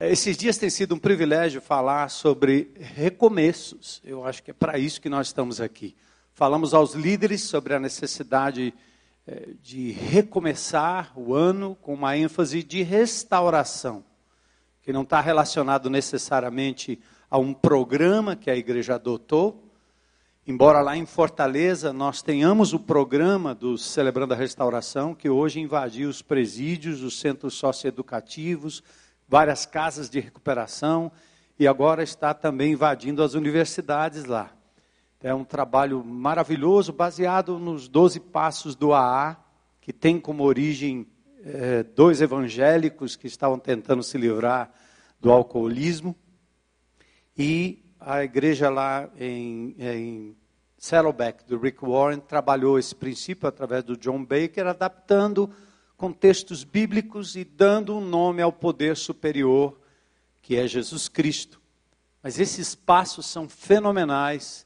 Esses dias tem sido um privilégio falar sobre recomeços. Eu acho que é para isso que nós estamos aqui. Falamos aos líderes sobre a necessidade eh, de recomeçar o ano com uma ênfase de restauração, que não está relacionado necessariamente a um programa que a igreja adotou. Embora lá em Fortaleza nós tenhamos o programa do Celebrando a Restauração, que hoje invadiu os presídios, os centros socioeducativos, várias casas de recuperação e agora está também invadindo as universidades lá. É um trabalho maravilhoso, baseado nos 12 passos do AA, que tem como origem é, dois evangélicos que estavam tentando se livrar do alcoolismo. E a igreja lá em, em Saddleback, do Rick Warren, trabalhou esse princípio através do John Baker, adaptando contextos bíblicos e dando um nome ao poder superior, que é Jesus Cristo. Mas esses passos são fenomenais,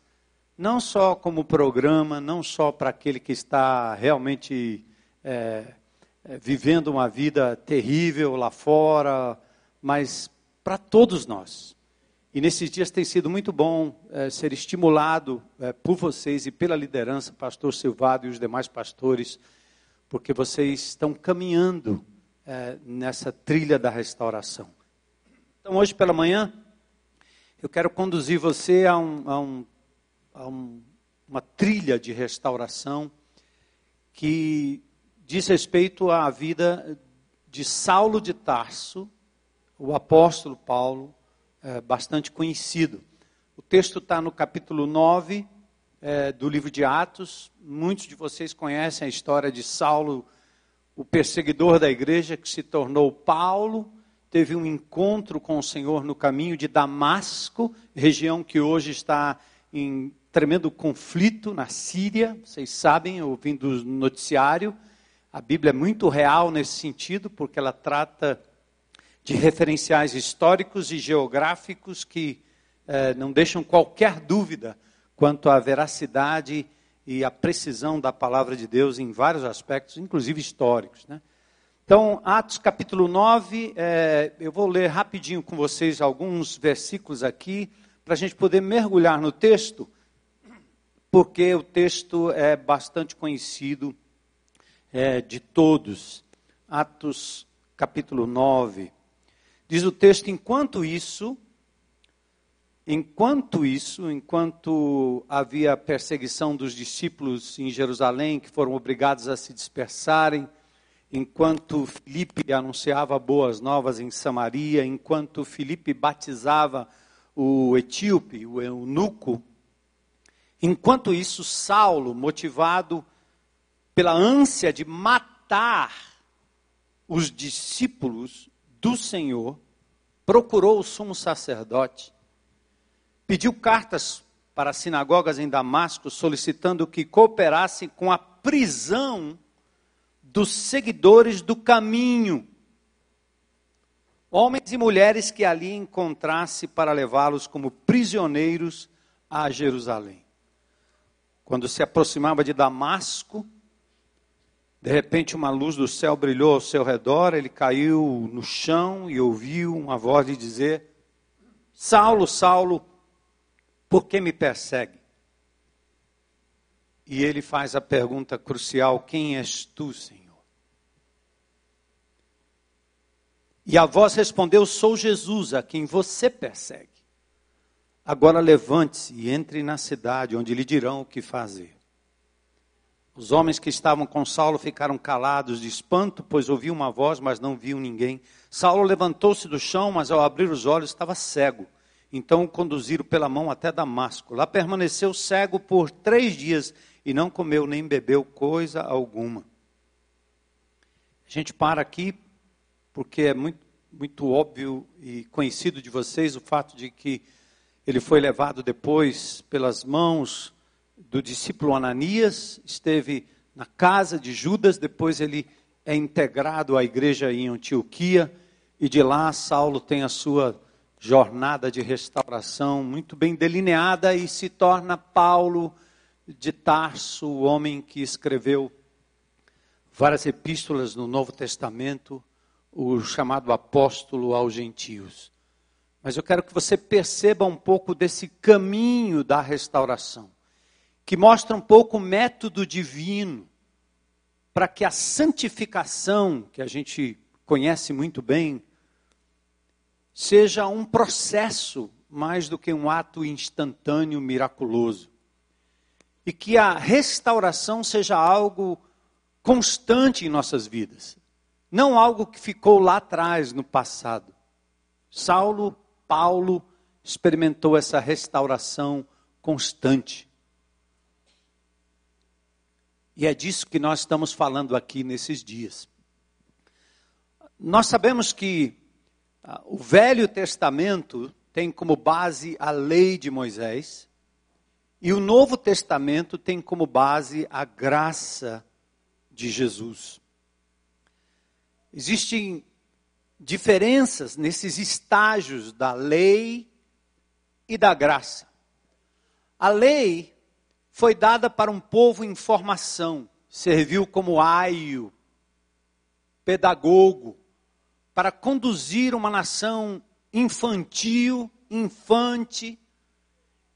não só como programa, não só para aquele que está realmente é, é, vivendo uma vida terrível lá fora, mas para todos nós. E nesses dias tem sido muito bom é, ser estimulado é, por vocês e pela liderança, pastor Silvado e os demais pastores, porque vocês estão caminhando é, nessa trilha da restauração. Então, hoje pela manhã, eu quero conduzir você a, um, a, um, a um, uma trilha de restauração que diz respeito à vida de Saulo de Tarso, o apóstolo Paulo, é, bastante conhecido. O texto está no capítulo 9, é, do livro de Atos. Muitos de vocês conhecem a história de Saulo, o perseguidor da igreja, que se tornou Paulo. Teve um encontro com o Senhor no caminho de Damasco, região que hoje está em tremendo conflito na Síria. Vocês sabem, ouvindo o noticiário. A Bíblia é muito real nesse sentido, porque ela trata de referenciais históricos e geográficos que eh, não deixam qualquer dúvida quanto à veracidade e à precisão da palavra de Deus em vários aspectos, inclusive históricos. Né? Então, Atos capítulo 9, é, eu vou ler rapidinho com vocês alguns versículos aqui, para a gente poder mergulhar no texto, porque o texto é bastante conhecido é, de todos. Atos capítulo 9. Diz o texto: enquanto isso, Enquanto isso, enquanto havia perseguição dos discípulos em Jerusalém, que foram obrigados a se dispersarem, enquanto Filipe anunciava boas novas em Samaria, enquanto Filipe batizava o etíope, o eunuco, enquanto isso, Saulo, motivado pela ânsia de matar os discípulos do Senhor, procurou o sumo sacerdote pediu cartas para sinagogas em Damasco solicitando que cooperassem com a prisão dos seguidores do caminho. Homens e mulheres que ali encontrasse para levá-los como prisioneiros a Jerusalém. Quando se aproximava de Damasco, de repente uma luz do céu brilhou ao seu redor, ele caiu no chão e ouviu uma voz lhe dizer: Saulo, Saulo, por que me persegue? E ele faz a pergunta crucial: Quem és tu, Senhor? E a voz respondeu: Sou Jesus, a quem você persegue. Agora levante-se e entre na cidade, onde lhe dirão o que fazer. Os homens que estavam com Saulo ficaram calados de espanto, pois ouviam uma voz, mas não viam ninguém. Saulo levantou-se do chão, mas ao abrir os olhos estava cego. Então o conduziram pela mão até Damasco. Lá permaneceu cego por três dias e não comeu nem bebeu coisa alguma. A gente para aqui porque é muito, muito óbvio e conhecido de vocês o fato de que ele foi levado depois pelas mãos do discípulo Ananias, esteve na casa de Judas, depois ele é integrado à igreja em Antioquia, e de lá Saulo tem a sua jornada de restauração muito bem delineada e se torna Paulo de Tarso, o homem que escreveu várias epístolas no Novo Testamento, o chamado apóstolo aos gentios. Mas eu quero que você perceba um pouco desse caminho da restauração, que mostra um pouco o método divino para que a santificação, que a gente conhece muito bem, seja um processo mais do que um ato instantâneo miraculoso. E que a restauração seja algo constante em nossas vidas, não algo que ficou lá atrás no passado. Saulo, Paulo experimentou essa restauração constante. E é disso que nós estamos falando aqui nesses dias. Nós sabemos que o Velho Testamento tem como base a lei de Moisés, e o Novo Testamento tem como base a graça de Jesus. Existem diferenças nesses estágios da lei e da graça. A lei foi dada para um povo em formação, serviu como aio, pedagogo, para conduzir uma nação infantil, infante,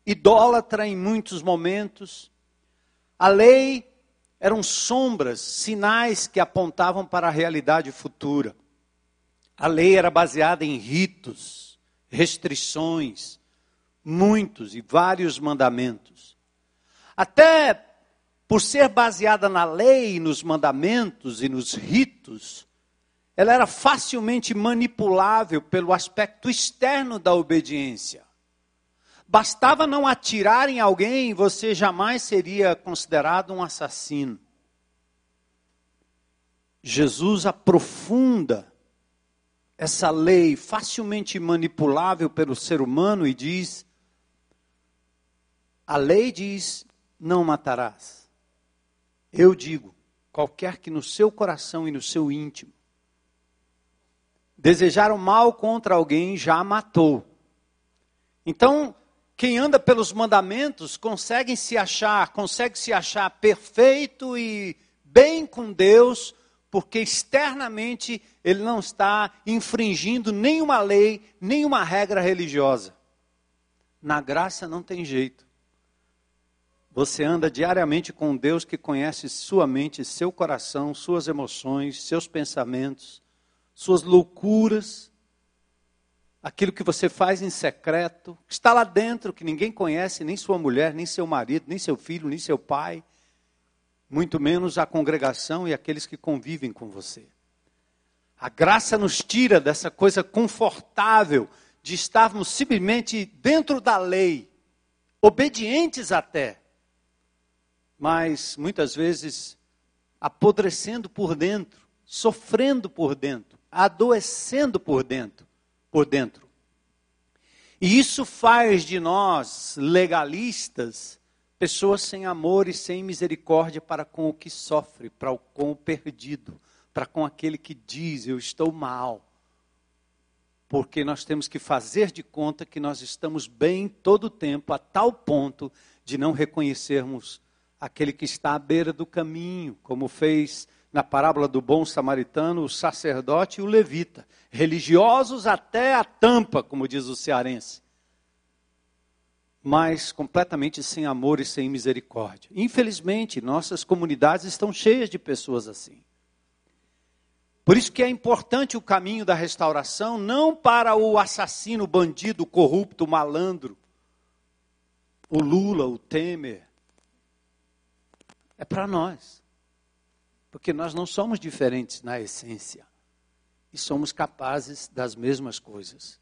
idólatra em muitos momentos. A lei eram sombras, sinais que apontavam para a realidade futura. A lei era baseada em ritos, restrições, muitos e vários mandamentos. Até por ser baseada na lei, nos mandamentos e nos ritos, ela era facilmente manipulável pelo aspecto externo da obediência. Bastava não atirar em alguém, você jamais seria considerado um assassino. Jesus aprofunda essa lei facilmente manipulável pelo ser humano e diz: a lei diz, não matarás. Eu digo, qualquer que no seu coração e no seu íntimo desejar o mal contra alguém já matou. Então, quem anda pelos mandamentos consegue se achar, consegue se achar perfeito e bem com Deus, porque externamente ele não está infringindo nenhuma lei, nenhuma regra religiosa. Na graça não tem jeito. Você anda diariamente com Deus que conhece sua mente, seu coração, suas emoções, seus pensamentos, suas loucuras aquilo que você faz em secreto, que está lá dentro, que ninguém conhece, nem sua mulher, nem seu marido, nem seu filho, nem seu pai, muito menos a congregação e aqueles que convivem com você. A graça nos tira dessa coisa confortável de estarmos simplesmente dentro da lei, obedientes até, mas muitas vezes apodrecendo por dentro, sofrendo por dentro, adoecendo por dentro por dentro. E isso faz de nós, legalistas, pessoas sem amor e sem misericórdia para com o que sofre, para com o perdido, para com aquele que diz: Eu estou mal. Porque nós temos que fazer de conta que nós estamos bem todo o tempo, a tal ponto de não reconhecermos aquele que está à beira do caminho, como fez na parábola do bom samaritano, o sacerdote e o levita, religiosos até a tampa, como diz o cearense, mas completamente sem amor e sem misericórdia. Infelizmente, nossas comunidades estão cheias de pessoas assim. Por isso que é importante o caminho da restauração, não para o assassino, bandido, corrupto, malandro, o Lula, o Temer. É para nós. Porque nós não somos diferentes na essência. E somos capazes das mesmas coisas.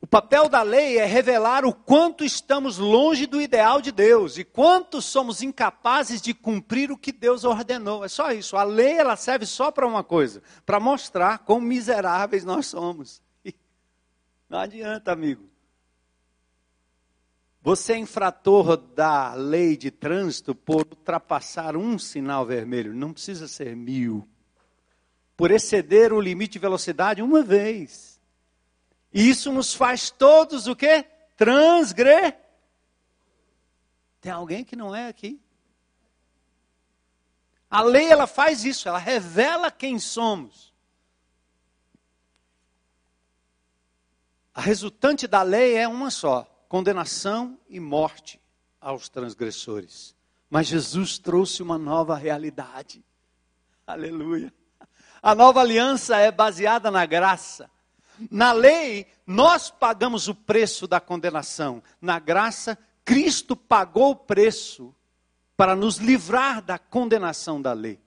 O papel da lei é revelar o quanto estamos longe do ideal de Deus e quanto somos incapazes de cumprir o que Deus ordenou. É só isso. A lei ela serve só para uma coisa, para mostrar quão miseráveis nós somos. Não adianta, amigo. Você é infrator da lei de trânsito por ultrapassar um sinal vermelho, não precisa ser mil. Por exceder o limite de velocidade uma vez. E isso nos faz todos o quê? Transgre. Tem alguém que não é aqui? A lei ela faz isso, ela revela quem somos. A resultante da lei é uma só: condenação e morte aos transgressores. Mas Jesus trouxe uma nova realidade. Aleluia. A nova aliança é baseada na graça. Na lei, nós pagamos o preço da condenação. Na graça, Cristo pagou o preço para nos livrar da condenação da lei.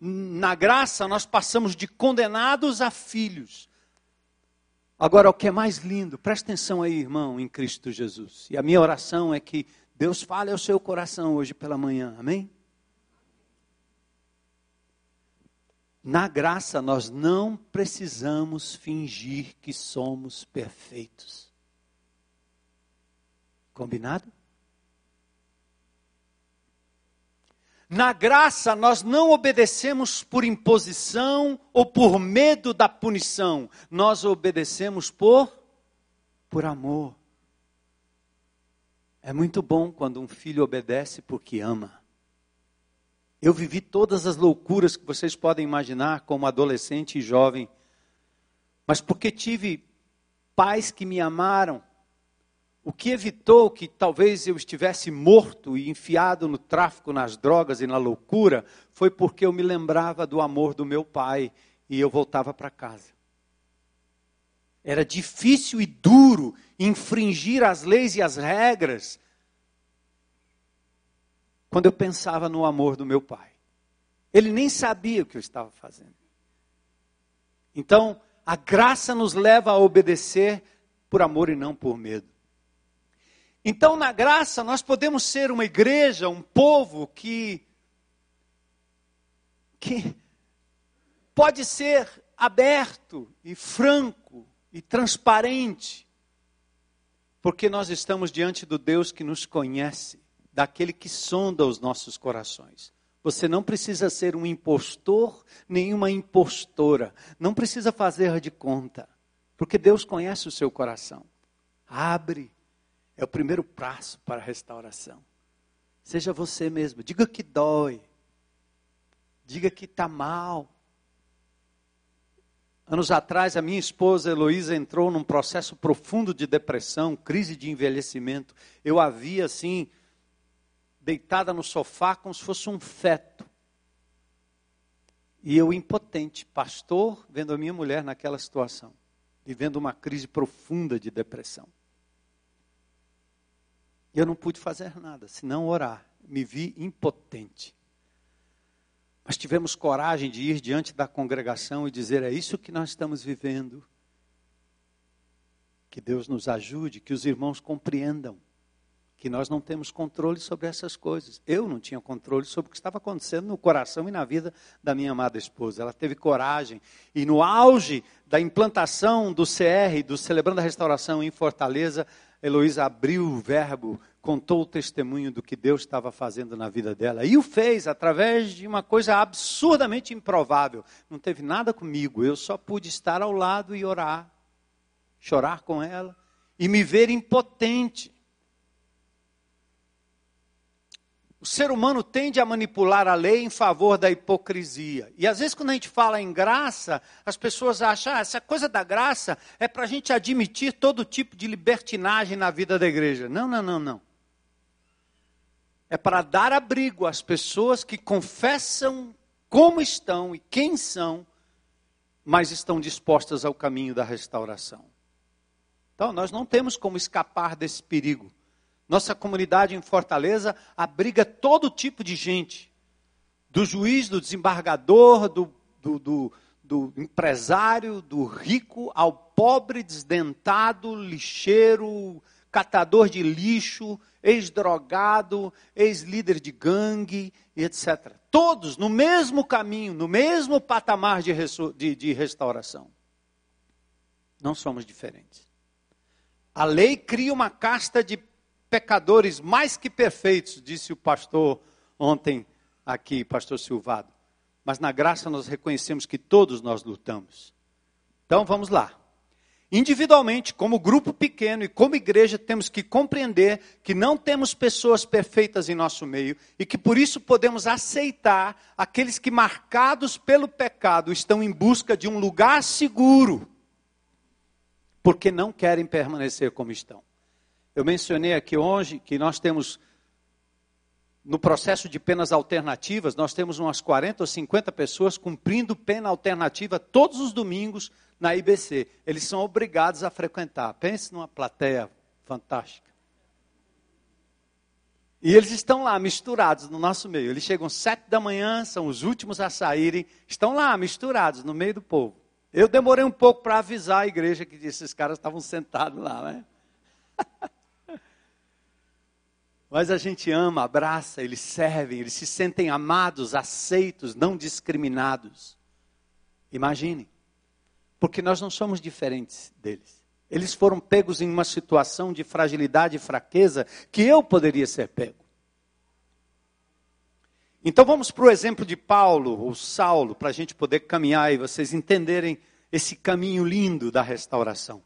Na graça, nós passamos de condenados a filhos. Agora, o que é mais lindo, presta atenção aí, irmão, em Cristo Jesus. E a minha oração é que Deus fale ao seu coração hoje pela manhã, amém? Na graça, nós não precisamos fingir que somos perfeitos. Combinado? Na graça, nós não obedecemos por imposição ou por medo da punição. Nós obedecemos por, por amor. É muito bom quando um filho obedece porque ama. Eu vivi todas as loucuras que vocês podem imaginar como adolescente e jovem, mas porque tive pais que me amaram, o que evitou que talvez eu estivesse morto e enfiado no tráfico, nas drogas e na loucura, foi porque eu me lembrava do amor do meu pai e eu voltava para casa. Era difícil e duro infringir as leis e as regras quando eu pensava no amor do meu pai. Ele nem sabia o que eu estava fazendo. Então, a graça nos leva a obedecer por amor e não por medo. Então, na graça, nós podemos ser uma igreja, um povo que, que pode ser aberto e franco e transparente, porque nós estamos diante do Deus que nos conhece daquele que sonda os nossos corações. Você não precisa ser um impostor nem uma impostora. Não precisa fazer de conta. Porque Deus conhece o seu coração. Abre. É o primeiro passo para a restauração. Seja você mesmo. Diga que dói. Diga que está mal. Anos atrás, a minha esposa Heloísa entrou num processo profundo de depressão, crise de envelhecimento. Eu havia, assim, deitada no sofá como se fosse um feto. E eu impotente, pastor, vendo a minha mulher naquela situação, vivendo uma crise profunda de depressão. Eu não pude fazer nada, senão orar. Me vi impotente. Mas tivemos coragem de ir diante da congregação e dizer: é isso que nós estamos vivendo. Que Deus nos ajude, que os irmãos compreendam que nós não temos controle sobre essas coisas. Eu não tinha controle sobre o que estava acontecendo no coração e na vida da minha amada esposa. Ela teve coragem e no auge da implantação do CR, do Celebrando a Restauração em Fortaleza, Heloísa abriu o verbo, contou o testemunho do que Deus estava fazendo na vida dela. E o fez através de uma coisa absurdamente improvável. Não teve nada comigo, eu só pude estar ao lado e orar, chorar com ela e me ver impotente. O ser humano tende a manipular a lei em favor da hipocrisia. E às vezes, quando a gente fala em graça, as pessoas acham ah, essa coisa da graça é para a gente admitir todo tipo de libertinagem na vida da igreja. Não, não, não, não. É para dar abrigo às pessoas que confessam como estão e quem são, mas estão dispostas ao caminho da restauração. Então, nós não temos como escapar desse perigo. Nossa comunidade em Fortaleza abriga todo tipo de gente. Do juiz, do desembargador, do, do, do, do empresário, do rico, ao pobre, desdentado, lixeiro, catador de lixo, ex-drogado, ex-líder de gangue, etc. Todos no mesmo caminho, no mesmo patamar de, de, de restauração. Não somos diferentes. A lei cria uma casta de pecadores mais que perfeitos, disse o pastor ontem aqui, pastor Silvado. Mas na graça nós reconhecemos que todos nós lutamos. Então vamos lá. individualmente, como grupo pequeno e como igreja, temos que compreender que não temos pessoas perfeitas em nosso meio e que por isso podemos aceitar aqueles que, marcados pelo pecado, estão em busca de um lugar seguro, porque não querem permanecer como estão. Eu mencionei aqui hoje que nós temos no processo de penas alternativas, nós temos umas 40 ou 50 pessoas cumprindo pena alternativa todos os domingos na IBC. Eles são obrigados a frequentar. Pense numa plateia fantástica. E eles estão lá misturados no nosso meio. Eles chegam sete da manhã, são os últimos a saírem, estão lá misturados no meio do povo. Eu demorei um pouco para avisar a igreja que esses caras estavam sentados lá, né? Mas a gente ama, abraça, eles servem, eles se sentem amados, aceitos, não discriminados. Imagine, porque nós não somos diferentes deles. Eles foram pegos em uma situação de fragilidade e fraqueza que eu poderia ser pego. Então vamos para o exemplo de Paulo ou Saulo, para a gente poder caminhar e vocês entenderem esse caminho lindo da restauração.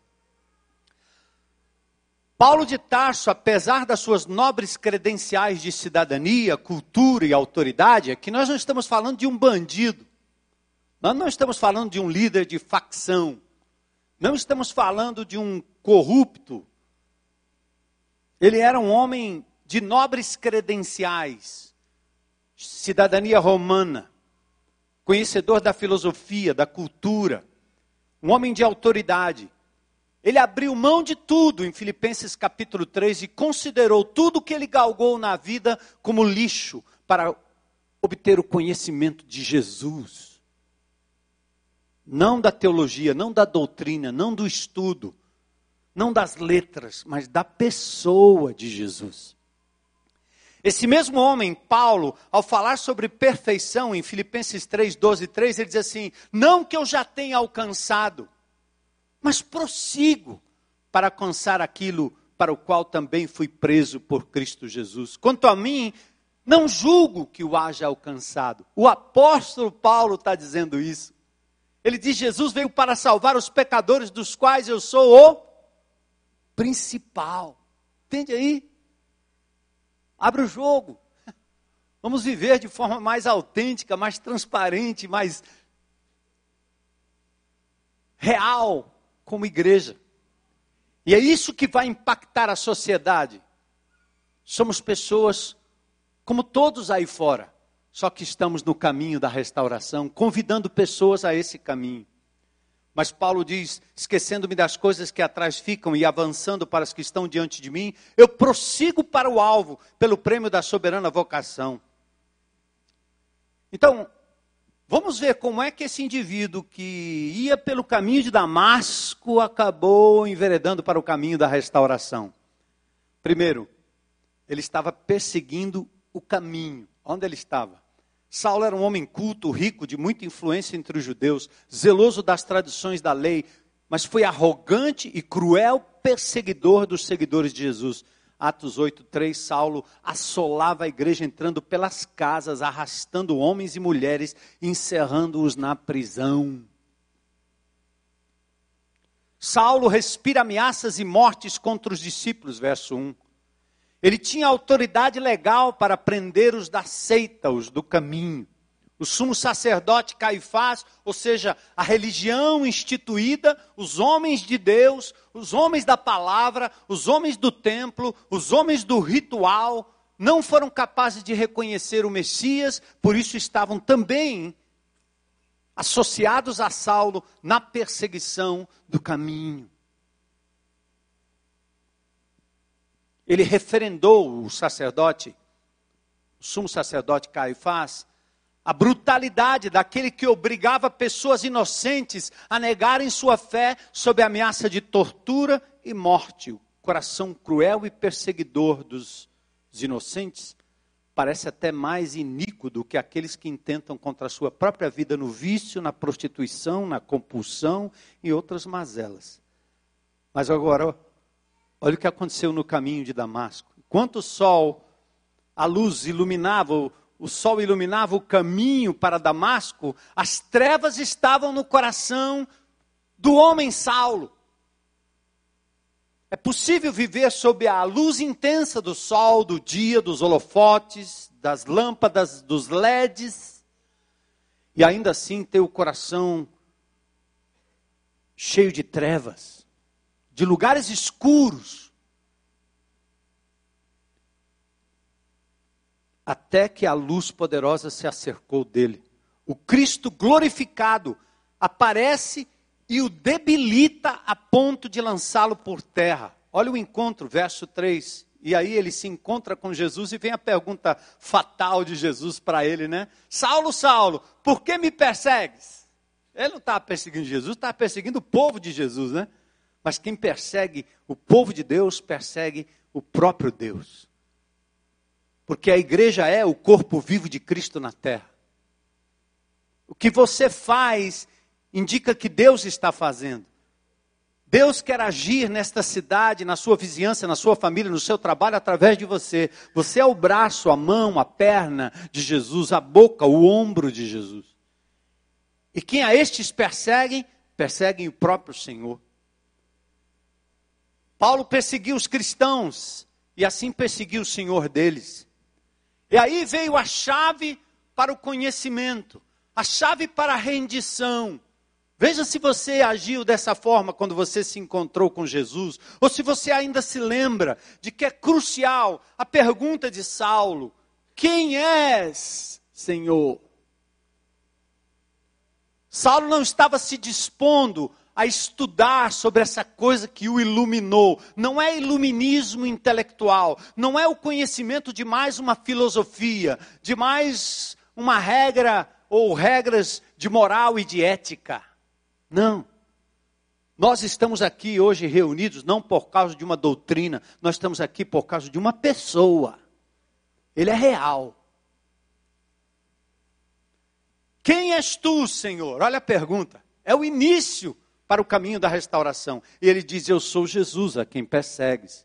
Paulo de Tarso, apesar das suas nobres credenciais de cidadania, cultura e autoridade, é que nós não estamos falando de um bandido. Nós não estamos falando de um líder de facção. Não estamos falando de um corrupto. Ele era um homem de nobres credenciais, cidadania romana, conhecedor da filosofia, da cultura, um homem de autoridade. Ele abriu mão de tudo em Filipenses capítulo 3 e considerou tudo que ele galgou na vida como lixo para obter o conhecimento de Jesus. Não da teologia, não da doutrina, não do estudo, não das letras, mas da pessoa de Jesus. Esse mesmo homem, Paulo, ao falar sobre perfeição em Filipenses 3, 12 3, ele diz assim: Não que eu já tenha alcançado, mas prossigo para alcançar aquilo para o qual também fui preso por Cristo Jesus. Quanto a mim, não julgo que o haja alcançado. O apóstolo Paulo está dizendo isso. Ele diz: Jesus veio para salvar os pecadores, dos quais eu sou o principal. Entende aí? Abre o jogo. Vamos viver de forma mais autêntica, mais transparente, mais real como igreja. E é isso que vai impactar a sociedade. Somos pessoas como todos aí fora, só que estamos no caminho da restauração, convidando pessoas a esse caminho. Mas Paulo diz: esquecendo-me das coisas que atrás ficam e avançando para as que estão diante de mim, eu prossigo para o alvo, pelo prêmio da soberana vocação. Então, Vamos ver como é que esse indivíduo que ia pelo caminho de Damasco acabou enveredando para o caminho da restauração. Primeiro, ele estava perseguindo o caminho. Onde ele estava? Saulo era um homem culto, rico, de muita influência entre os judeus, zeloso das tradições da lei, mas foi arrogante e cruel perseguidor dos seguidores de Jesus. Atos 8, 3, Saulo assolava a igreja entrando pelas casas, arrastando homens e mulheres, encerrando-os na prisão. Saulo respira ameaças e mortes contra os discípulos, verso 1. Ele tinha autoridade legal para prender os da seita, os do caminho o sumo sacerdote Caifás, ou seja, a religião instituída, os homens de Deus, os homens da palavra, os homens do templo, os homens do ritual, não foram capazes de reconhecer o Messias, por isso estavam também associados a Saulo na perseguição do caminho. Ele referendou o sacerdote, o sumo sacerdote Caifás, a brutalidade daquele que obrigava pessoas inocentes a negarem sua fé sob a ameaça de tortura e morte. O coração cruel e perseguidor dos inocentes parece até mais iníquo do que aqueles que intentam contra a sua própria vida no vício, na prostituição, na compulsão e outras mazelas. Mas agora, olha o que aconteceu no caminho de Damasco. Enquanto o sol, a luz iluminava o o sol iluminava o caminho para Damasco, as trevas estavam no coração do homem Saulo. É possível viver sob a luz intensa do sol, do dia, dos holofotes, das lâmpadas, dos LEDs, e ainda assim ter o coração cheio de trevas, de lugares escuros, até que a luz poderosa se acercou dele. O Cristo glorificado aparece e o debilita a ponto de lançá-lo por terra. Olha o encontro, verso 3. E aí ele se encontra com Jesus e vem a pergunta fatal de Jesus para ele, né? Saulo, Saulo, por que me persegues? Ele não estava perseguindo Jesus, estava perseguindo o povo de Jesus, né? Mas quem persegue o povo de Deus, persegue o próprio Deus. Porque a igreja é o corpo vivo de Cristo na terra. O que você faz indica que Deus está fazendo. Deus quer agir nesta cidade, na sua vizinhança, na sua família, no seu trabalho, através de você. Você é o braço, a mão, a perna de Jesus, a boca, o ombro de Jesus. E quem a estes perseguem, perseguem o próprio Senhor. Paulo perseguiu os cristãos e assim perseguiu o Senhor deles. E aí veio a chave para o conhecimento, a chave para a rendição Veja se você agiu dessa forma quando você se encontrou com Jesus, ou se você ainda se lembra de que é crucial a pergunta de Saulo: Quem és, Senhor? Saulo não estava se dispondo a estudar sobre essa coisa que o iluminou. Não é iluminismo intelectual, não é o conhecimento de mais uma filosofia, de mais uma regra ou regras de moral e de ética. Não. Nós estamos aqui hoje reunidos não por causa de uma doutrina, nós estamos aqui por causa de uma pessoa. Ele é real. Quem és tu, Senhor? Olha a pergunta. É o início para o caminho da restauração. E ele diz: Eu sou Jesus a quem persegues.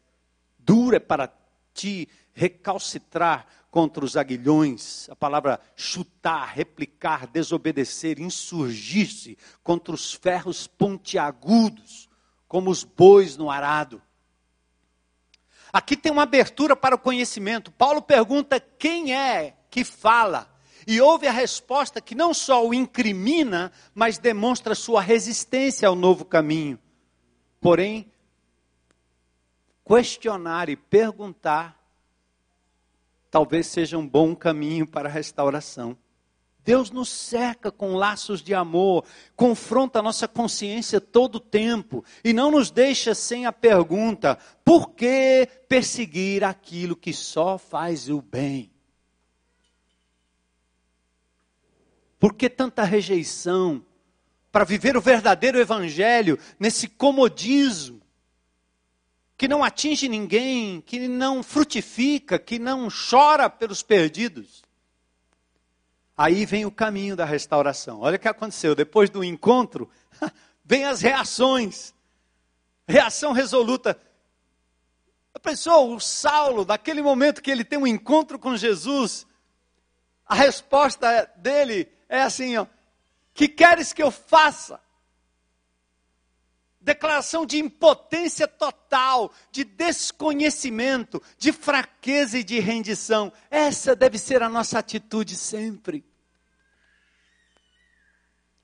Duro é para ti recalcitrar contra os aguilhões, a palavra chutar, replicar, desobedecer, insurgir-se contra os ferros pontiagudos, como os bois no arado. Aqui tem uma abertura para o conhecimento. Paulo pergunta quem é que fala. E houve a resposta que não só o incrimina, mas demonstra sua resistência ao novo caminho. Porém, questionar e perguntar talvez seja um bom caminho para a restauração. Deus nos cerca com laços de amor, confronta a nossa consciência todo o tempo e não nos deixa sem a pergunta: por que perseguir aquilo que só faz o bem? Por que tanta rejeição para viver o verdadeiro evangelho nesse comodismo? que não atinge ninguém, que não frutifica, que não chora pelos perdidos. Aí vem o caminho da restauração. Olha o que aconteceu. Depois do encontro, vem as reações. Reação resoluta. A pessoa, o Saulo, naquele momento que ele tem um encontro com Jesus, a resposta dele é assim: ó, que queres que eu faça? declaração de impotência total, de desconhecimento, de fraqueza e de rendição. Essa deve ser a nossa atitude sempre.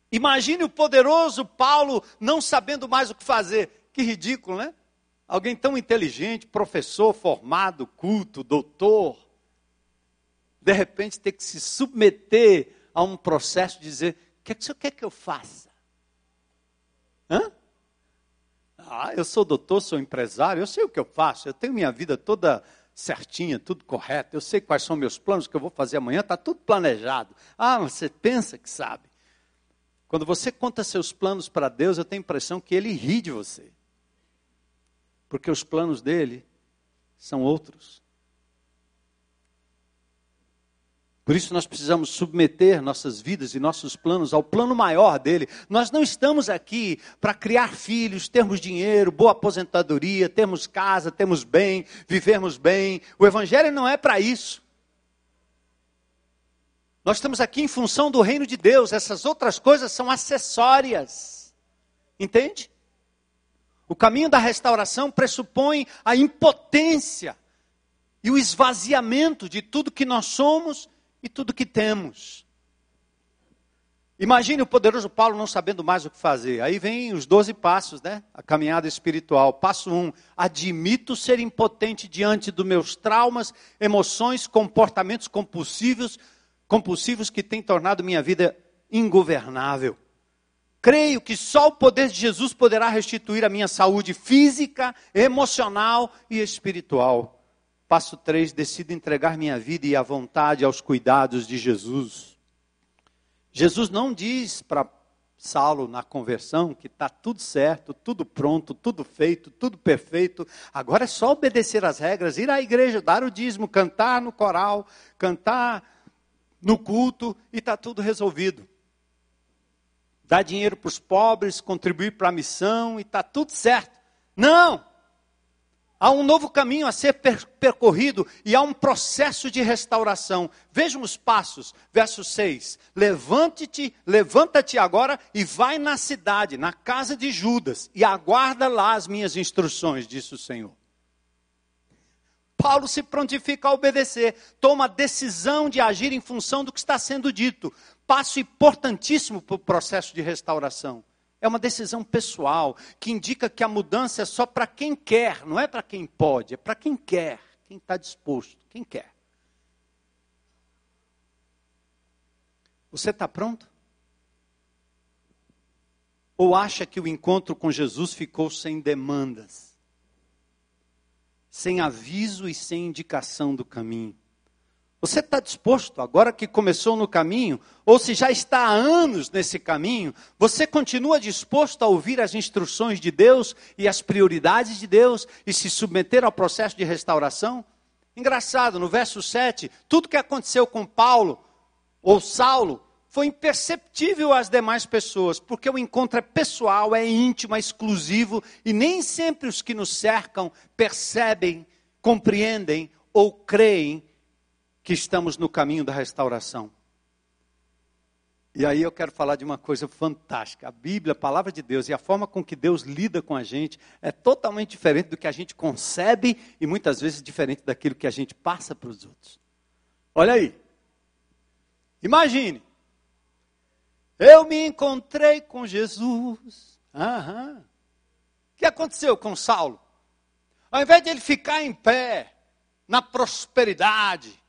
Imagine o poderoso Paulo não sabendo mais o que fazer. Que ridículo, né? Alguém tão inteligente, professor formado, culto, doutor, de repente ter que se submeter a um processo de dizer: o que, é que o senhor quer que eu faça? Hã? Ah, eu sou doutor, sou empresário, eu sei o que eu faço, eu tenho minha vida toda certinha, tudo correto, eu sei quais são meus planos, o que eu vou fazer amanhã, está tudo planejado. Ah, você pensa que sabe. Quando você conta seus planos para Deus, eu tenho a impressão que Ele ri de você. Porque os planos dele são outros. Por isso nós precisamos submeter nossas vidas e nossos planos ao plano maior dele. Nós não estamos aqui para criar filhos, termos dinheiro, boa aposentadoria, termos casa, termos bem, vivermos bem. O evangelho não é para isso. Nós estamos aqui em função do reino de Deus, essas outras coisas são acessórias. Entende? O caminho da restauração pressupõe a impotência e o esvaziamento de tudo que nós somos e tudo que temos. Imagine o poderoso Paulo não sabendo mais o que fazer. Aí vem os doze passos, né? A caminhada espiritual. Passo um: admito ser impotente diante dos meus traumas, emoções, comportamentos compulsivos, compulsivos que têm tornado minha vida ingovernável. Creio que só o poder de Jesus poderá restituir a minha saúde física, emocional e espiritual. Passo 3, decido entregar minha vida e a vontade aos cuidados de Jesus. Jesus não diz para Saulo na conversão que está tudo certo, tudo pronto, tudo feito, tudo perfeito. Agora é só obedecer às regras, ir à igreja, dar o dízimo, cantar no coral, cantar no culto e está tudo resolvido dar dinheiro para os pobres, contribuir para a missão e está tudo certo. Não! Há um novo caminho a ser percorrido e há um processo de restauração. Vejam os passos. Verso 6. Levante-te, levanta-te agora e vai na cidade, na casa de Judas, e aguarda lá as minhas instruções, disse o Senhor. Paulo se prontifica a obedecer, toma a decisão de agir em função do que está sendo dito passo importantíssimo para o processo de restauração. É uma decisão pessoal que indica que a mudança é só para quem quer, não é para quem pode, é para quem quer, quem está disposto, quem quer. Você está pronto? Ou acha que o encontro com Jesus ficou sem demandas, sem aviso e sem indicação do caminho? Você está disposto, agora que começou no caminho, ou se já está há anos nesse caminho, você continua disposto a ouvir as instruções de Deus e as prioridades de Deus e se submeter ao processo de restauração? Engraçado, no verso 7, tudo que aconteceu com Paulo ou Saulo foi imperceptível às demais pessoas, porque o encontro é pessoal, é íntimo, é exclusivo e nem sempre os que nos cercam percebem, compreendem ou creem que estamos no caminho da restauração. E aí eu quero falar de uma coisa fantástica. A Bíblia, a palavra de Deus e a forma com que Deus lida com a gente é totalmente diferente do que a gente concebe e muitas vezes diferente daquilo que a gente passa para os outros. Olha aí. Imagine. Eu me encontrei com Jesus. Aham. O que aconteceu com Saulo? Ao invés de ele ficar em pé, na prosperidade,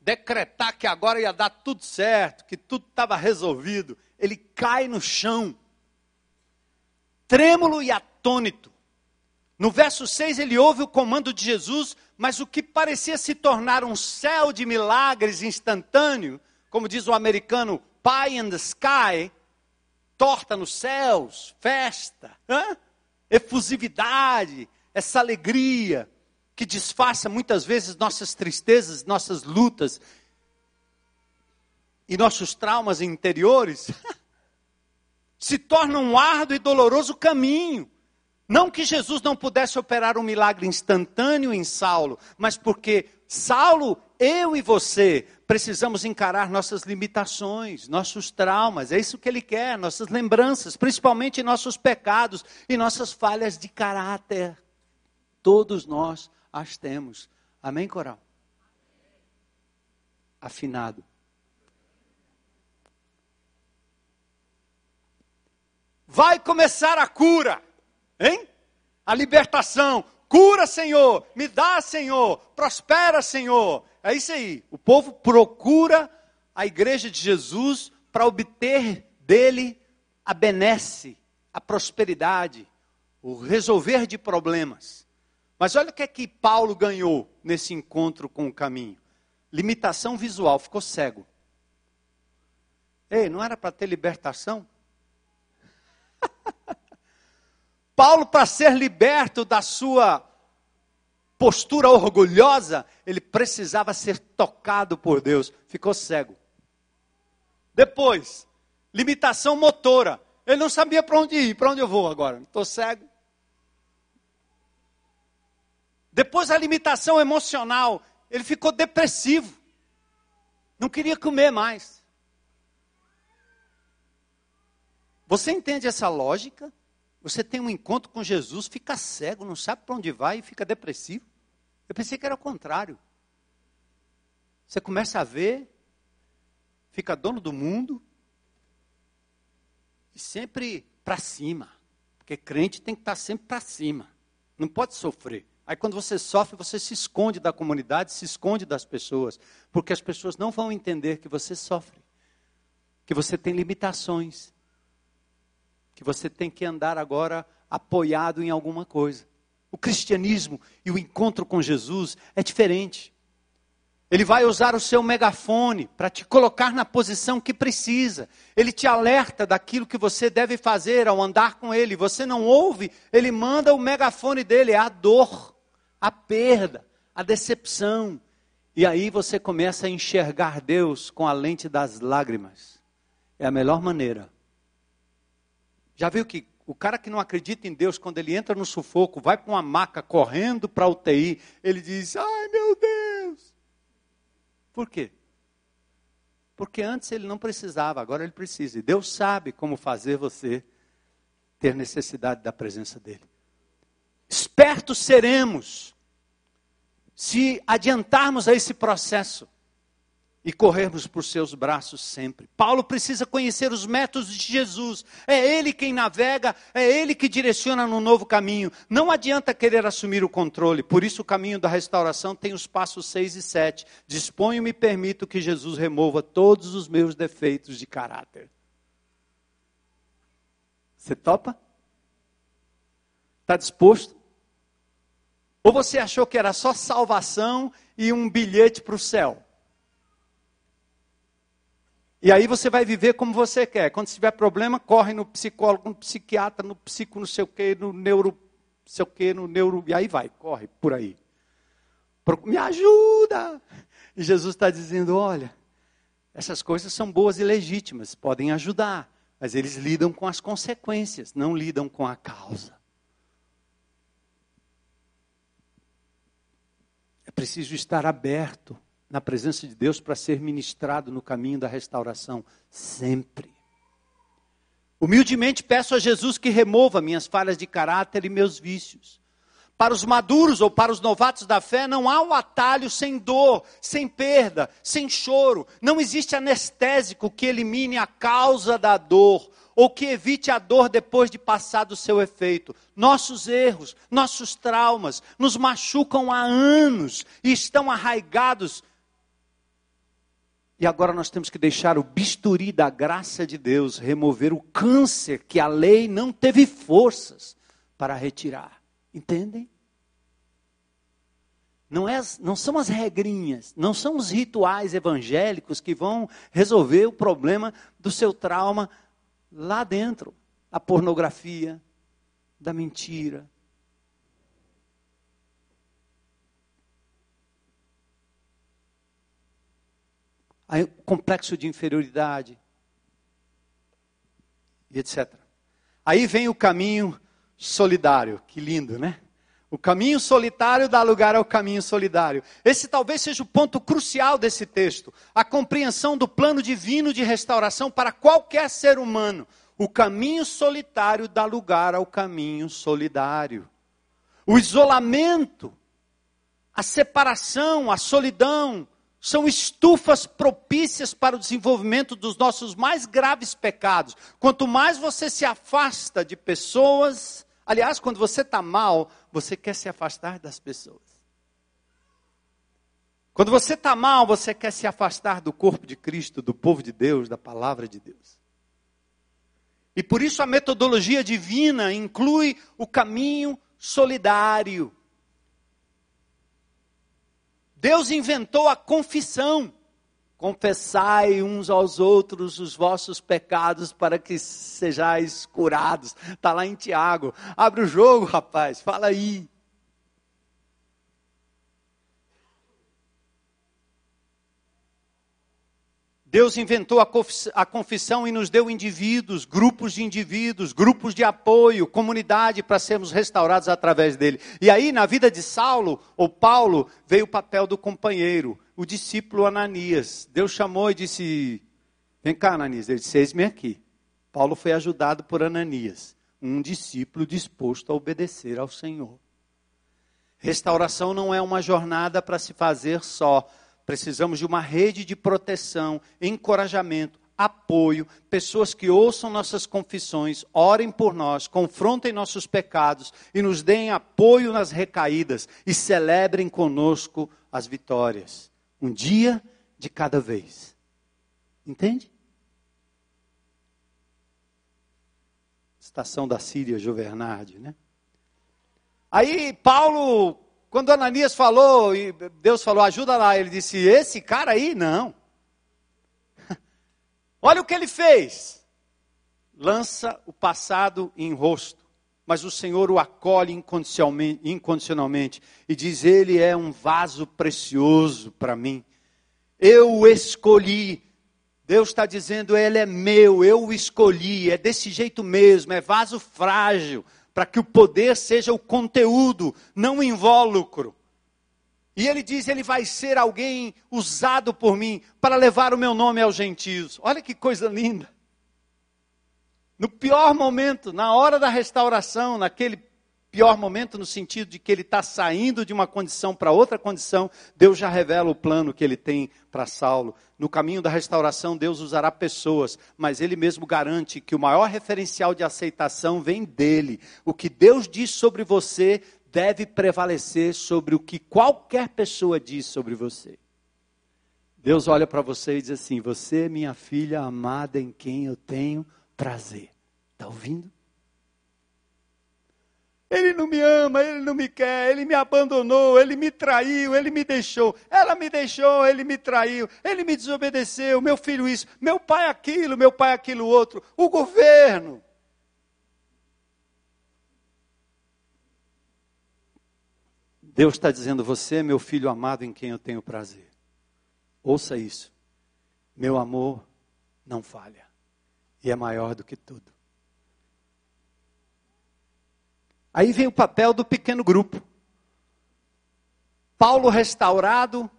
decretar que agora ia dar tudo certo, que tudo estava resolvido, ele cai no chão, trêmulo e atônito. No verso 6 ele ouve o comando de Jesus, mas o que parecia se tornar um céu de milagres instantâneo, como diz o americano, pie in the sky, torta nos céus, festa, hã? efusividade, essa alegria, que disfarça muitas vezes nossas tristezas, nossas lutas e nossos traumas interiores, se torna um árduo e doloroso caminho. Não que Jesus não pudesse operar um milagre instantâneo em Saulo, mas porque Saulo, eu e você, precisamos encarar nossas limitações, nossos traumas, é isso que ele quer, nossas lembranças, principalmente nossos pecados e nossas falhas de caráter. Todos nós as temos. Amém, coral? Afinado. Vai começar a cura, hein? A libertação. Cura, Senhor. Me dá, Senhor. Prospera, Senhor. É isso aí. O povo procura a igreja de Jesus para obter dele a benesse, a prosperidade, o resolver de problemas. Mas olha o que é que Paulo ganhou nesse encontro com o caminho: limitação visual, ficou cego. Ei, não era para ter libertação? Paulo, para ser liberto da sua postura orgulhosa, ele precisava ser tocado por Deus, ficou cego. Depois, limitação motora. Ele não sabia para onde ir, para onde eu vou agora? Estou cego. Depois a limitação emocional, ele ficou depressivo. Não queria comer mais. Você entende essa lógica? Você tem um encontro com Jesus, fica cego, não sabe para onde vai e fica depressivo. Eu pensei que era o contrário. Você começa a ver, fica dono do mundo e sempre para cima. Porque crente tem que estar tá sempre para cima. Não pode sofrer. Aí quando você sofre, você se esconde da comunidade, se esconde das pessoas, porque as pessoas não vão entender que você sofre, que você tem limitações, que você tem que andar agora apoiado em alguma coisa. O cristianismo e o encontro com Jesus é diferente. Ele vai usar o seu megafone para te colocar na posição que precisa. Ele te alerta daquilo que você deve fazer ao andar com ele. Você não ouve, ele manda o megafone dele, é a dor, a perda, a decepção. E aí você começa a enxergar Deus com a lente das lágrimas. É a melhor maneira. Já viu que o cara que não acredita em Deus, quando ele entra no sufoco, vai para uma maca correndo para a UTI, ele diz: Ai meu Deus, por quê? Porque antes ele não precisava, agora ele precisa. E Deus sabe como fazer você ter necessidade da presença dele. Espertos seremos se adiantarmos a esse processo e corrermos por seus braços sempre. Paulo precisa conhecer os métodos de Jesus. É ele quem navega, é ele que direciona no novo caminho. Não adianta querer assumir o controle. Por isso o caminho da restauração tem os passos 6 e 7. Disponho e permito que Jesus remova todos os meus defeitos de caráter. Você topa? Está disposto? Ou você achou que era só salvação e um bilhete para o céu? E aí você vai viver como você quer. Quando tiver problema, corre no psicólogo, no psiquiatra, no psico, não sei o quê, no neuro, não sei o quê, no neuro, e aí vai, corre por aí. Me ajuda! E Jesus está dizendo: olha, essas coisas são boas e legítimas, podem ajudar, mas eles lidam com as consequências, não lidam com a causa. Preciso estar aberto na presença de Deus para ser ministrado no caminho da restauração, sempre. Humildemente peço a Jesus que remova minhas falhas de caráter e meus vícios. Para os maduros ou para os novatos da fé, não há um atalho sem dor, sem perda, sem choro. Não existe anestésico que elimine a causa da dor ou que evite a dor depois de passar o seu efeito. Nossos erros, nossos traumas nos machucam há anos e estão arraigados e agora nós temos que deixar o bisturi da graça de Deus remover o câncer que a lei não teve forças para retirar. Entendem? Não, é, não são as regrinhas, não são os rituais evangélicos que vão resolver o problema do seu trauma lá dentro. A pornografia, da mentira, aí, complexo de inferioridade, e etc. Aí vem o caminho solidário, que lindo, né? O caminho solitário dá lugar ao caminho solidário. Esse talvez seja o ponto crucial desse texto. A compreensão do plano divino de restauração para qualquer ser humano. O caminho solitário dá lugar ao caminho solidário. O isolamento, a separação, a solidão, são estufas propícias para o desenvolvimento dos nossos mais graves pecados. Quanto mais você se afasta de pessoas, aliás, quando você está mal, você quer se afastar das pessoas. Quando você está mal, você quer se afastar do corpo de Cristo, do povo de Deus, da palavra de Deus. E por isso a metodologia divina inclui o caminho solidário. Deus inventou a confissão. Confessai uns aos outros os vossos pecados para que sejais curados. Está lá em Tiago. Abre o jogo, rapaz. Fala aí. Deus inventou a confissão e nos deu indivíduos, grupos de indivíduos, grupos de apoio, comunidade para sermos restaurados através dele. E aí, na vida de Saulo ou Paulo, veio o papel do companheiro, o discípulo Ananias. Deus chamou e disse: Vem cá, Ananias. Ele disse: Eis-me aqui. Paulo foi ajudado por Ananias. um discípulo disposto a obedecer ao Senhor. Restauração não é uma jornada para se fazer só. Precisamos de uma rede de proteção, encorajamento, apoio, pessoas que ouçam nossas confissões, orem por nós, confrontem nossos pecados e nos deem apoio nas recaídas e celebrem conosco as vitórias. Um dia de cada vez. Entende? Estação da Síria, Juvernardi, né? Aí Paulo, quando Ananias falou, e Deus falou, ajuda lá, ele disse: Esse cara aí, não. Olha o que ele fez. Lança o passado em rosto, mas o Senhor o acolhe incondicionalmente, e diz: Ele é um vaso precioso para mim. Eu o escolhi. Deus está dizendo: Ele é meu, eu o escolhi. É desse jeito mesmo, é vaso frágil para que o poder seja o conteúdo, não o invólucro. E ele diz: ele vai ser alguém usado por mim para levar o meu nome aos gentios. Olha que coisa linda. No pior momento, na hora da restauração, naquele pior momento no sentido de que ele está saindo de uma condição para outra condição, Deus já revela o plano que ele tem para Saulo. No caminho da restauração, Deus usará pessoas, mas ele mesmo garante que o maior referencial de aceitação vem dele. O que Deus diz sobre você deve prevalecer sobre o que qualquer pessoa diz sobre você. Deus olha para você e diz assim: Você minha filha amada em quem eu tenho prazer. Está ouvindo? Ele não me ama, ele não me quer, ele me abandonou, ele me traiu, ele me deixou. Ela me deixou, ele me traiu, ele me desobedeceu, meu filho isso, meu pai aquilo, meu pai aquilo outro, o governo. Deus está dizendo: Você é meu filho amado em quem eu tenho prazer. Ouça isso. Meu amor não falha e é maior do que tudo. Aí vem o papel do pequeno grupo. Paulo, restaurado,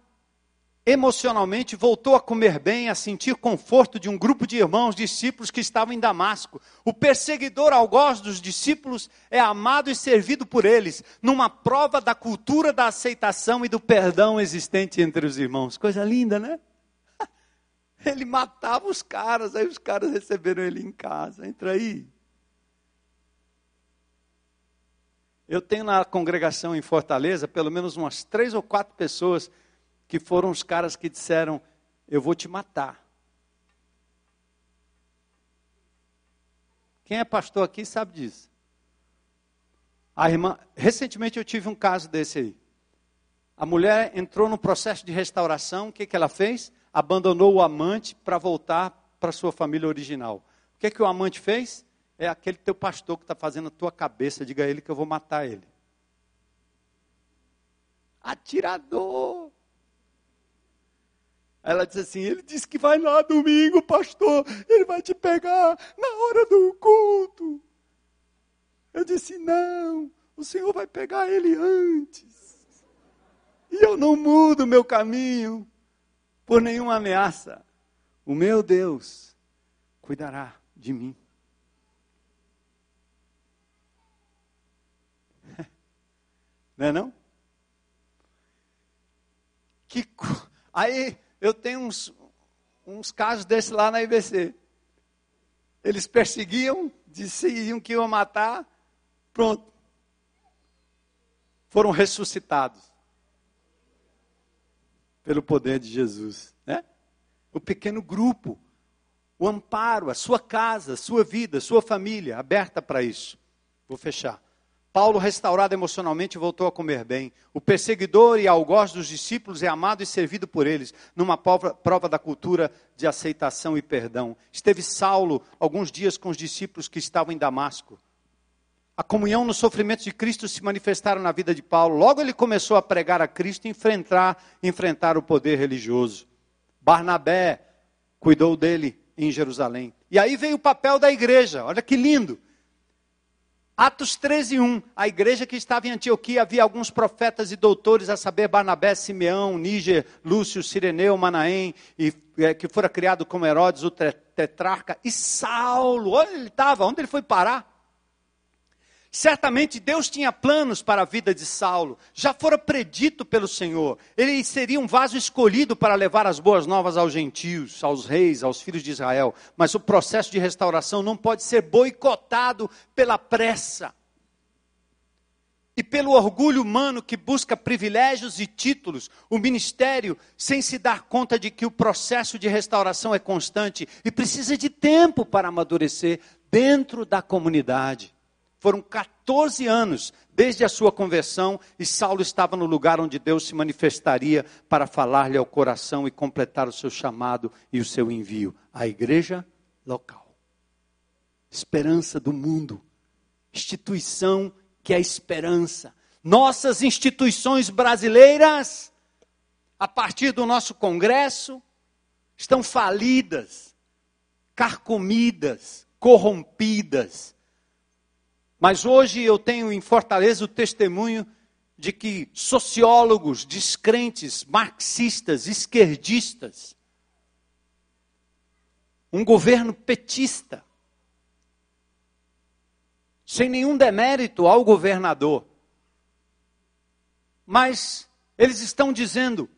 emocionalmente, voltou a comer bem, a sentir conforto de um grupo de irmãos, discípulos que estavam em Damasco. O perseguidor algoz dos discípulos é amado e servido por eles, numa prova da cultura da aceitação e do perdão existente entre os irmãos. Coisa linda, né? Ele matava os caras, aí os caras receberam ele em casa. Entra aí. Eu tenho na congregação em Fortaleza pelo menos umas três ou quatro pessoas que foram os caras que disseram: Eu vou te matar. Quem é pastor aqui sabe disso. A irmã, recentemente eu tive um caso desse aí. A mulher entrou no processo de restauração, o que, que ela fez? Abandonou o amante para voltar para sua família original. O que, que o amante fez? É aquele teu pastor que está fazendo a tua cabeça, diga a ele que eu vou matar ele. Atirador. Ela disse assim: ele disse que vai lá domingo, pastor, ele vai te pegar na hora do culto. Eu disse: não, o Senhor vai pegar ele antes. E eu não mudo meu caminho por nenhuma ameaça. O meu Deus cuidará de mim. Não é não? Que, aí eu tenho uns, uns casos desses lá na IBC. Eles perseguiam, diziam que iam matar, pronto. Foram ressuscitados pelo poder de Jesus, né? O pequeno grupo, o amparo, a sua casa, a sua vida, a sua família, aberta para isso. Vou fechar. Paulo, restaurado emocionalmente, voltou a comer bem. O perseguidor e algoz dos discípulos é amado e servido por eles, numa prova, da cultura de aceitação e perdão. Esteve Saulo alguns dias com os discípulos que estavam em Damasco. A comunhão no sofrimento de Cristo se manifestaram na vida de Paulo. Logo ele começou a pregar a Cristo e enfrentar, enfrentar o poder religioso. Barnabé cuidou dele em Jerusalém. E aí veio o papel da igreja. Olha que lindo. Atos 13, 1. A igreja que estava em Antioquia havia alguns profetas e doutores, a saber, Barnabé, Simeão, Níger, Lúcio, Sireneu, Manaém, e, é, que fora criado como Herodes, o tetrarca, e Saulo. Onde ele estava? Onde ele foi parar? Certamente Deus tinha planos para a vida de Saulo, já fora predito pelo Senhor. Ele seria um vaso escolhido para levar as boas novas aos gentios, aos reis, aos filhos de Israel. Mas o processo de restauração não pode ser boicotado pela pressa e pelo orgulho humano que busca privilégios e títulos, o ministério, sem se dar conta de que o processo de restauração é constante e precisa de tempo para amadurecer dentro da comunidade. Foram 14 anos desde a sua conversão e Saulo estava no lugar onde Deus se manifestaria para falar-lhe ao coração e completar o seu chamado e o seu envio a igreja local. Esperança do mundo, instituição que é esperança. Nossas instituições brasileiras, a partir do nosso Congresso, estão falidas, carcomidas, corrompidas mas hoje eu tenho em Fortaleza o testemunho de que sociólogos, descrentes, marxistas, esquerdistas, um governo petista, sem nenhum demérito ao governador, mas eles estão dizendo: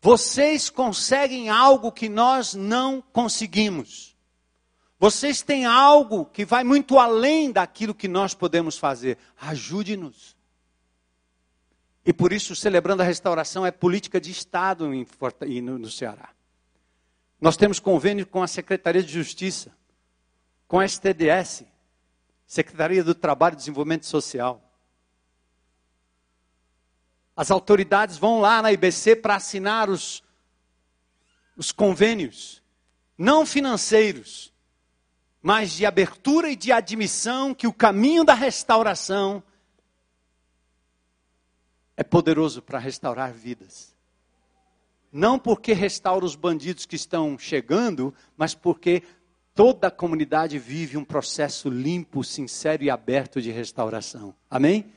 vocês conseguem algo que nós não conseguimos. Vocês têm algo que vai muito além daquilo que nós podemos fazer. Ajude-nos. E por isso, celebrando a restauração, é política de Estado no Ceará. Nós temos convênio com a Secretaria de Justiça, com a STDS, Secretaria do Trabalho e Desenvolvimento Social. As autoridades vão lá na IBC para assinar os, os convênios, não financeiros, mas de abertura e de admissão que o caminho da restauração é poderoso para restaurar vidas. Não porque restaura os bandidos que estão chegando, mas porque toda a comunidade vive um processo limpo, sincero e aberto de restauração. Amém?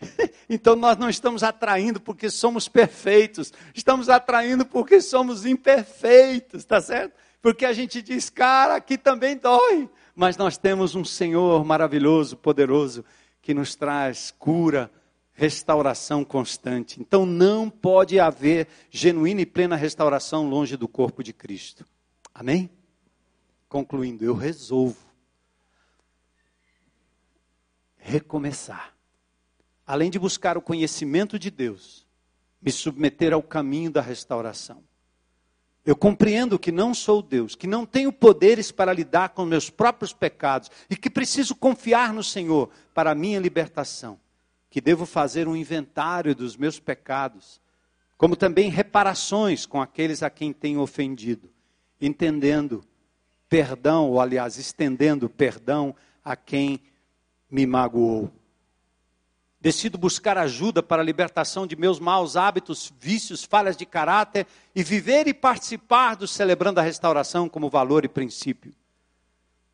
Então nós não estamos atraindo porque somos perfeitos, estamos atraindo porque somos imperfeitos, tá certo? Porque a gente diz, cara, aqui também dói. Mas nós temos um Senhor maravilhoso, poderoso, que nos traz cura, restauração constante. Então não pode haver genuína e plena restauração longe do corpo de Cristo. Amém? Concluindo, eu resolvo recomeçar. Além de buscar o conhecimento de Deus, me submeter ao caminho da restauração. Eu compreendo que não sou Deus, que não tenho poderes para lidar com meus próprios pecados e que preciso confiar no Senhor para a minha libertação. Que devo fazer um inventário dos meus pecados, como também reparações com aqueles a quem tenho ofendido, entendendo perdão, ou aliás, estendendo perdão a quem me magoou. Decido buscar ajuda para a libertação de meus maus hábitos, vícios, falhas de caráter e viver e participar do celebrando a restauração como valor e princípio.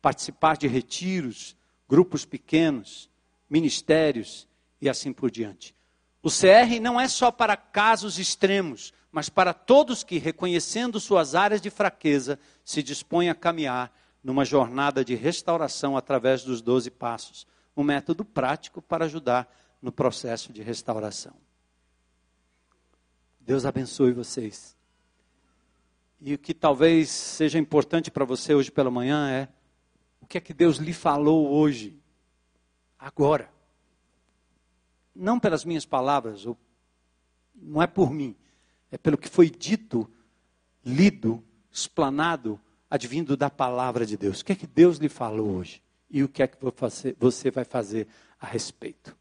Participar de retiros, grupos pequenos, ministérios e assim por diante. O CR não é só para casos extremos, mas para todos que, reconhecendo suas áreas de fraqueza, se dispõem a caminhar numa jornada de restauração através dos doze passos. Um método prático para ajudar no processo de restauração. Deus abençoe vocês. E o que talvez seja importante para você hoje pela manhã é o que é que Deus lhe falou hoje, agora. Não pelas minhas palavras, ou, não é por mim, é pelo que foi dito, lido, explanado, advindo da palavra de Deus. O que é que Deus lhe falou hoje? E o que é que você vai fazer a respeito?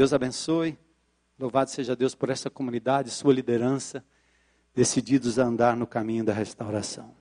Deus abençoe. Louvado seja Deus por essa comunidade, sua liderança, decididos a andar no caminho da restauração.